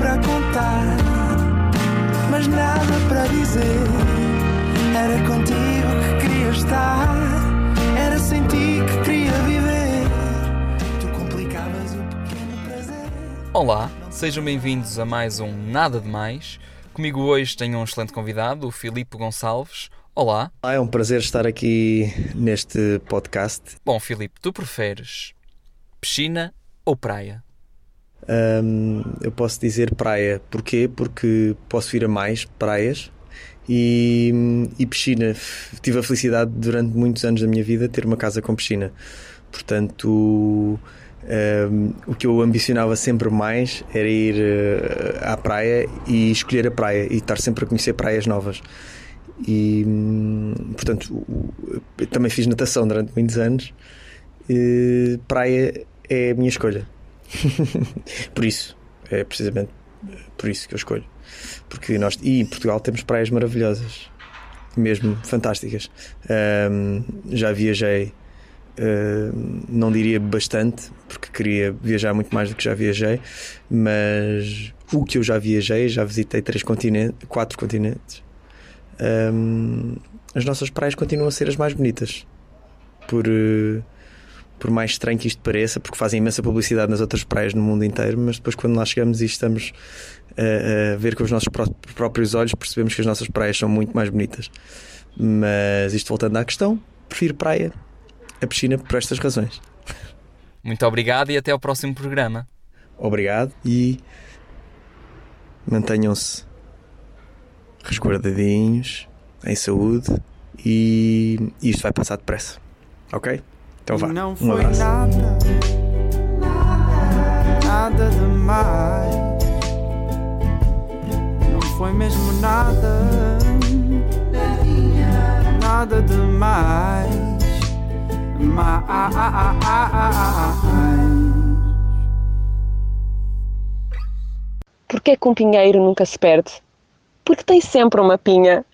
para contar, mas nada para dizer. Era contigo que queria estar, era sem ti que queria viver. Tu complicavas o pequeno prazer. Olá, sejam bem-vindos a mais um Nada de Mais. Comigo hoje tenho um excelente convidado, o Filipe Gonçalves. Olá. Olá, é um prazer estar aqui neste podcast. Bom, Filipe, tu preferes piscina ou praia? Hum, eu posso dizer praia. Porquê? Porque posso ir a mais praias e, e piscina. Tive a felicidade durante muitos anos da minha vida ter uma casa com piscina. Portanto, hum, o que eu ambicionava sempre mais era ir eh, à praia e escolher a praia e estar sempre a conhecer praias novas. E, hum, portanto, também fiz natação durante muitos anos. E praia é a minha escolha. por isso, é precisamente por isso que eu escolho. Porque nós, e em Portugal temos praias maravilhosas, mesmo fantásticas. Ahm, já viajei, ahm, não diria bastante, porque queria viajar muito mais do que já viajei, mas o que eu já viajei, já visitei três continentes, quatro continentes. Ahm, as nossas praias continuam a ser as mais bonitas. Por, eh, por mais estranho que isto pareça, porque fazem imensa publicidade nas outras praias no mundo inteiro, mas depois quando lá chegamos e estamos a, a ver com os nossos pró- próprios olhos, percebemos que as nossas praias são muito mais bonitas. Mas isto voltando à questão, prefiro praia a piscina por estas razões. Muito obrigado e até ao próximo programa. Obrigado e mantenham-se resguardadinhos, em saúde e isto vai passar depressa. Ok? Então vá. Não Um foi abraço. nada, nada demais. Não foi mesmo nada, nada demais. Mais. Porquê que um pinheiro nunca se perde? Porque tem sempre uma pinha.